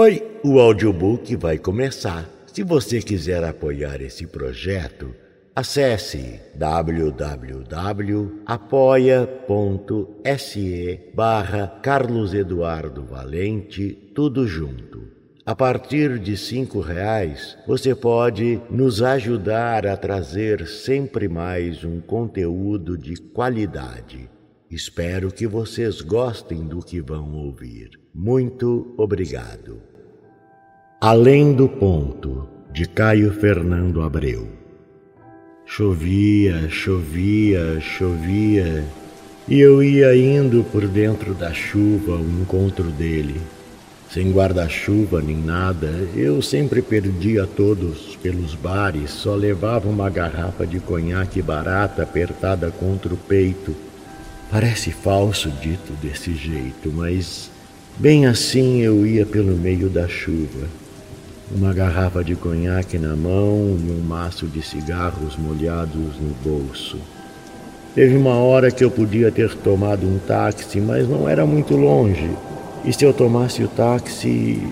Oi, o audiobook vai começar. Se você quiser apoiar esse projeto, acesse www.apoia.se barra Carlos Eduardo Valente, tudo junto. A partir de cinco reais, você pode nos ajudar a trazer sempre mais um conteúdo de qualidade. Espero que vocês gostem do que vão ouvir. Muito obrigado. Além do ponto, de Caio Fernando Abreu. Chovia, chovia, chovia, e eu ia indo por dentro da chuva ao encontro dele. Sem guarda-chuva nem nada, eu sempre perdia todos pelos bares, só levava uma garrafa de conhaque barata apertada contra o peito. Parece falso dito desse jeito, mas Bem assim eu ia pelo meio da chuva, uma garrafa de conhaque na mão e um maço de cigarros molhados no bolso. Teve uma hora que eu podia ter tomado um táxi, mas não era muito longe. E se eu tomasse o táxi,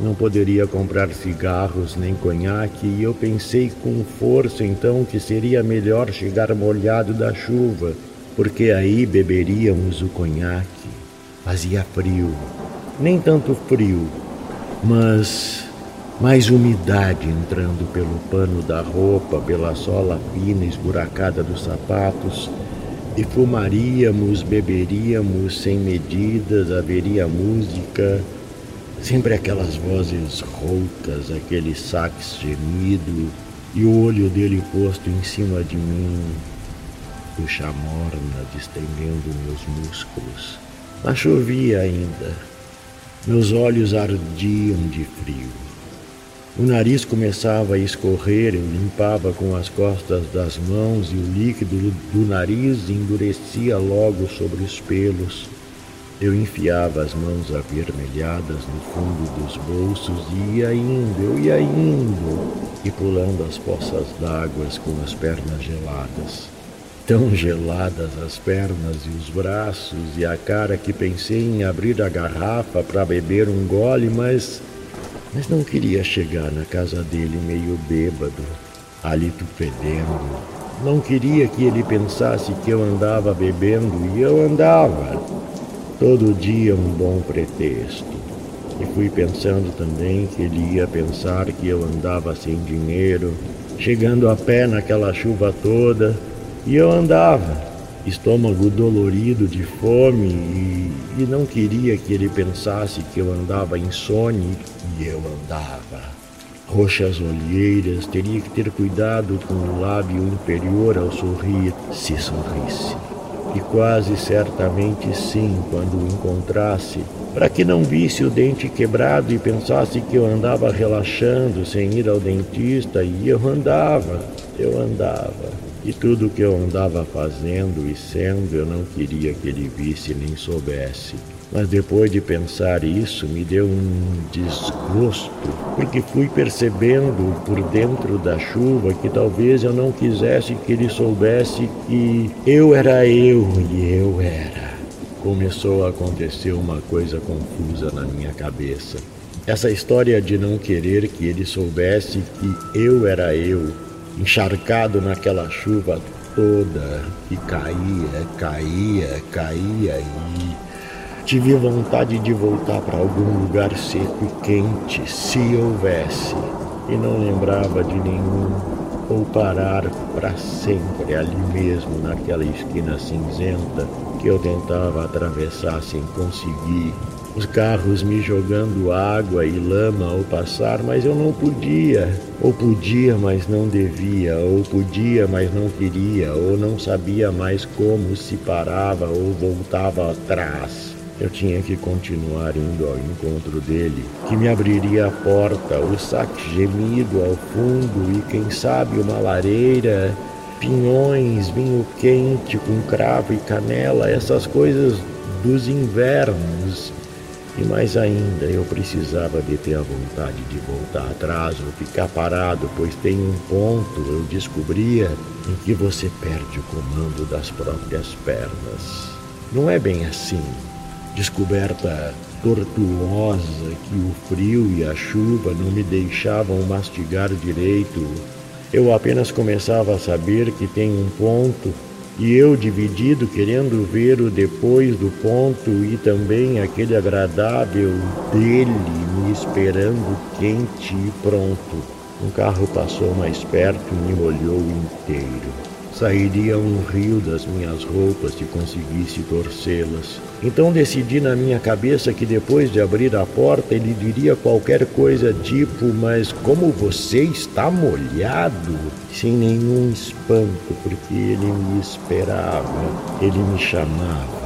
não poderia comprar cigarros nem conhaque, e eu pensei com força então que seria melhor chegar molhado da chuva, porque aí beberíamos o conhaque. Fazia frio nem tanto frio, mas mais umidade entrando pelo pano da roupa, pela sola fina esburacada dos sapatos, e fumaríamos, beberíamos sem medidas, haveria música, sempre aquelas vozes roucas, aquele sax gemido, e o olho dele posto em cima de mim, puxa morna, distendendo meus músculos. Mas chovia ainda. Meus olhos ardiam de frio. O nariz começava a escorrer, eu limpava com as costas das mãos e o líquido do nariz endurecia logo sobre os pelos. Eu enfiava as mãos avermelhadas no fundo dos bolsos e ia indo, eu ia indo, e pulando as poças d'água com as pernas geladas tão geladas as pernas e os braços e a cara que pensei em abrir a garrafa para beber um gole, mas mas não queria chegar na casa dele meio bêbado, hálito fedendo. Não queria que ele pensasse que eu andava bebendo e eu andava. Todo dia um bom pretexto. E fui pensando também que ele ia pensar que eu andava sem dinheiro, chegando a pé naquela chuva toda e eu andava, estômago dolorido de fome, e, e não queria que ele pensasse que eu andava insone, e eu andava. Roxas olheiras, teria que ter cuidado com o lábio inferior ao sorrir, se sorrisse. E quase certamente sim, quando o encontrasse, para que não visse o dente quebrado e pensasse que eu andava relaxando sem ir ao dentista, e eu andava, eu andava. E tudo que eu andava fazendo e sendo, eu não queria que ele visse nem soubesse. Mas depois de pensar isso, me deu um desgosto, porque fui percebendo por dentro da chuva que talvez eu não quisesse que ele soubesse que eu era eu e eu era. Começou a acontecer uma coisa confusa na minha cabeça. Essa história de não querer que ele soubesse que eu era eu encharcado naquela chuva toda que caía, caía, caía e tive vontade de voltar para algum lugar seco e quente, se houvesse, e não lembrava de nenhum, ou parar para sempre ali mesmo naquela esquina cinzenta que eu tentava atravessar sem conseguir os carros me jogando água e lama ao passar, mas eu não podia. Ou podia, mas não devia, ou podia, mas não queria, ou não sabia mais como se parava ou voltava atrás. Eu tinha que continuar indo ao encontro dele, que me abriria a porta, o saque gemido ao fundo e, quem sabe, uma lareira, pinhões, vinho quente com cravo e canela, essas coisas dos invernos e mais ainda, eu precisava de ter a vontade de voltar atrás ou ficar parado, pois tem um ponto, eu descobria, em que você perde o comando das próprias pernas. Não é bem assim. Descoberta tortuosa que o frio e a chuva não me deixavam mastigar direito. Eu apenas começava a saber que tem um ponto e eu dividido querendo ver o depois do ponto e também aquele agradável dele me esperando quente e pronto. Um carro passou mais perto e me molhou inteiro. Sairia um rio das minhas roupas se conseguisse torcê-las. Então decidi na minha cabeça que depois de abrir a porta ele diria qualquer coisa tipo: Mas como você está molhado? Sem nenhum espanto, porque ele me esperava, ele me chamava.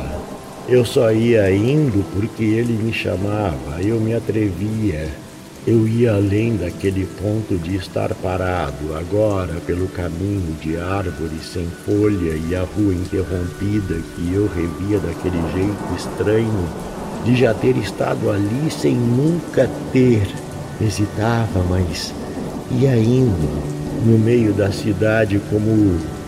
Eu só ia indo porque ele me chamava, eu me atrevia. Eu ia além daquele ponto de estar parado, agora pelo caminho de árvores sem folha e a rua interrompida que eu revia daquele jeito estranho de já ter estado ali sem nunca ter. Hesitava, mas ia indo no meio da cidade como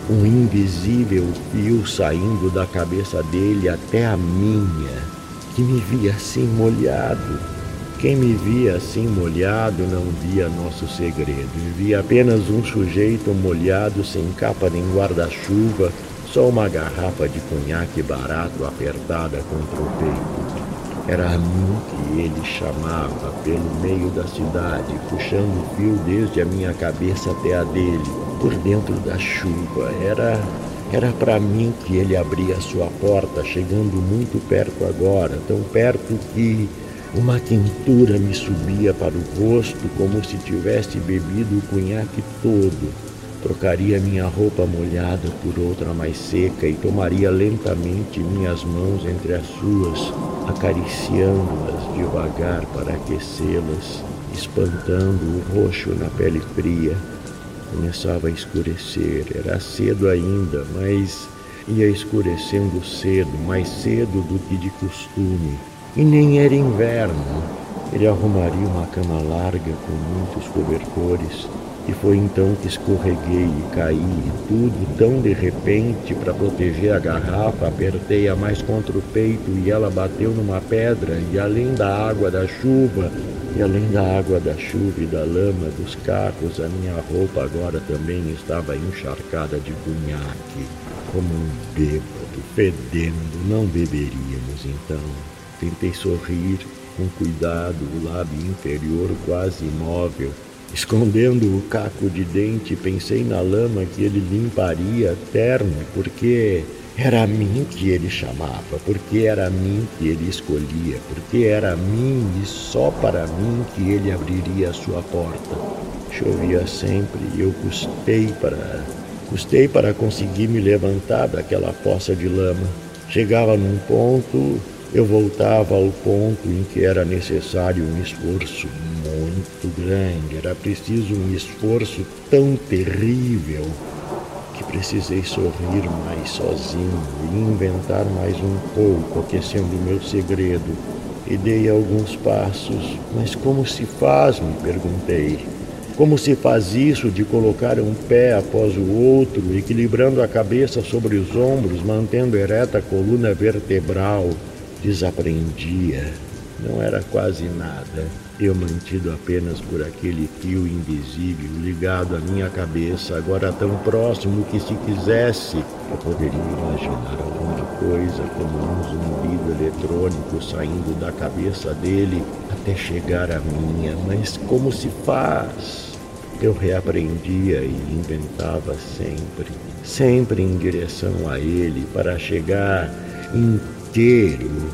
um invisível fio saindo da cabeça dele até a minha, que me via assim molhado quem me via assim molhado não via nosso segredo, via apenas um sujeito molhado sem capa nem guarda-chuva, só uma garrafa de conhaque barato apertada contra o peito. Era a mim que ele chamava pelo meio da cidade, puxando o fio desde a minha cabeça até a dele, por dentro da chuva. Era era para mim que ele abria sua porta, chegando muito perto agora, tão perto que uma quentura me subia para o rosto como se tivesse bebido o cunhaque todo. Trocaria minha roupa molhada por outra mais seca e tomaria lentamente minhas mãos entre as suas, acariciando-as devagar para aquecê-las, espantando o roxo na pele fria. Começava a escurecer, era cedo ainda, mas ia escurecendo cedo, mais cedo do que de costume. E nem era inverno. Ele arrumaria uma cama larga com muitos cobertores. E foi então que escorreguei e caí, e tudo tão de repente para proteger a garrafa, apertei-a mais contra o peito e ela bateu numa pedra, e além da água da chuva, e além da água da chuva e da lama dos carros, a minha roupa agora também estava encharcada de cunhaque, como um bêbado, fedendo. Não beberíamos então. Tentei sorrir com cuidado, o lábio inferior quase imóvel. Escondendo o caco de dente, pensei na lama que ele limparia terno, porque era a mim que ele chamava, porque era a mim que ele escolhia, porque era a mim e só para mim que ele abriria a sua porta. Chovia sempre e eu custei para custei para conseguir me levantar daquela poça de lama. Chegava num ponto eu voltava ao ponto em que era necessário um esforço muito grande, era preciso um esforço tão terrível que precisei sorrir mais sozinho e inventar mais um pouco, aquecendo meu segredo. E dei alguns passos. Mas como se faz? me perguntei. Como se faz isso de colocar um pé após o outro, equilibrando a cabeça sobre os ombros, mantendo ereta a coluna vertebral? Desaprendia. Não era quase nada. Eu mantido apenas por aquele fio invisível ligado à minha cabeça, agora tão próximo que se quisesse, eu poderia imaginar alguma coisa como um zumbido eletrônico saindo da cabeça dele até chegar à minha. Mas como se faz? Eu reaprendia e inventava sempre, sempre em direção a ele, para chegar em inteiro,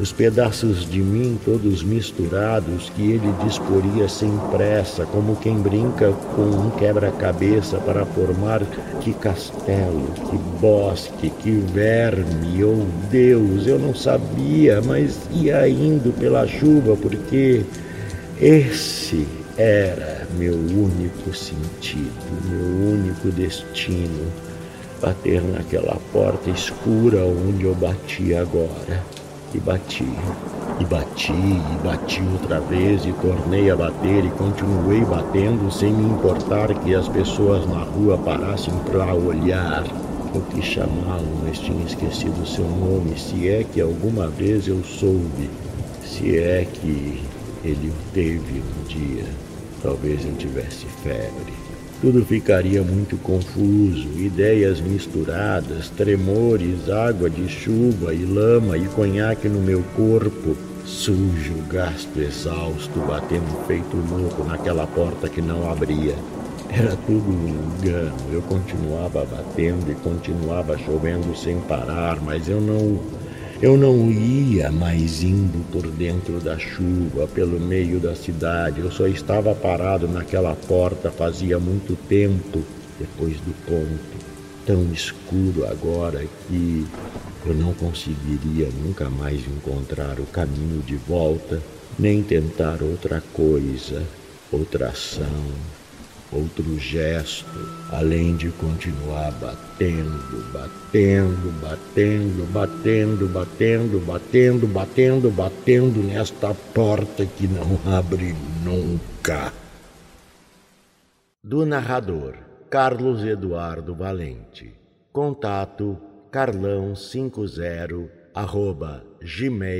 os pedaços de mim todos misturados que ele disporia sem pressa, como quem brinca com um quebra-cabeça para formar que castelo, que bosque, que verme, oh Deus, eu não sabia, mas ia indo pela chuva porque esse era meu único sentido, meu único destino bater naquela porta escura onde eu bati agora. E bati, e bati, e bati outra vez, e tornei a bater, e continuei batendo sem me importar que as pessoas na rua parassem para olhar. Eu quis chamá-lo, mas tinha esquecido seu nome, se é que alguma vez eu soube. Se é que ele o teve um dia, talvez eu tivesse febre. Tudo ficaria muito confuso, ideias misturadas, tremores, água de chuva e lama e conhaque no meu corpo, sujo, gasto, exausto, batendo feito louco naquela porta que não abria. Era tudo um engano. Eu continuava batendo e continuava chovendo sem parar, mas eu não eu não ia mais indo por dentro da chuva, pelo meio da cidade. Eu só estava parado naquela porta fazia muito tempo, depois do ponto. Tão escuro agora que eu não conseguiria nunca mais encontrar o caminho de volta, nem tentar outra coisa, outra ação, outro gesto, além de continuar batendo, batendo, batendo, batendo, batendo, batendo, batendo, batendo nesta porta que não abre nunca. Do narrador Carlos Eduardo Valente. Contato carlão50 arroba gmail.com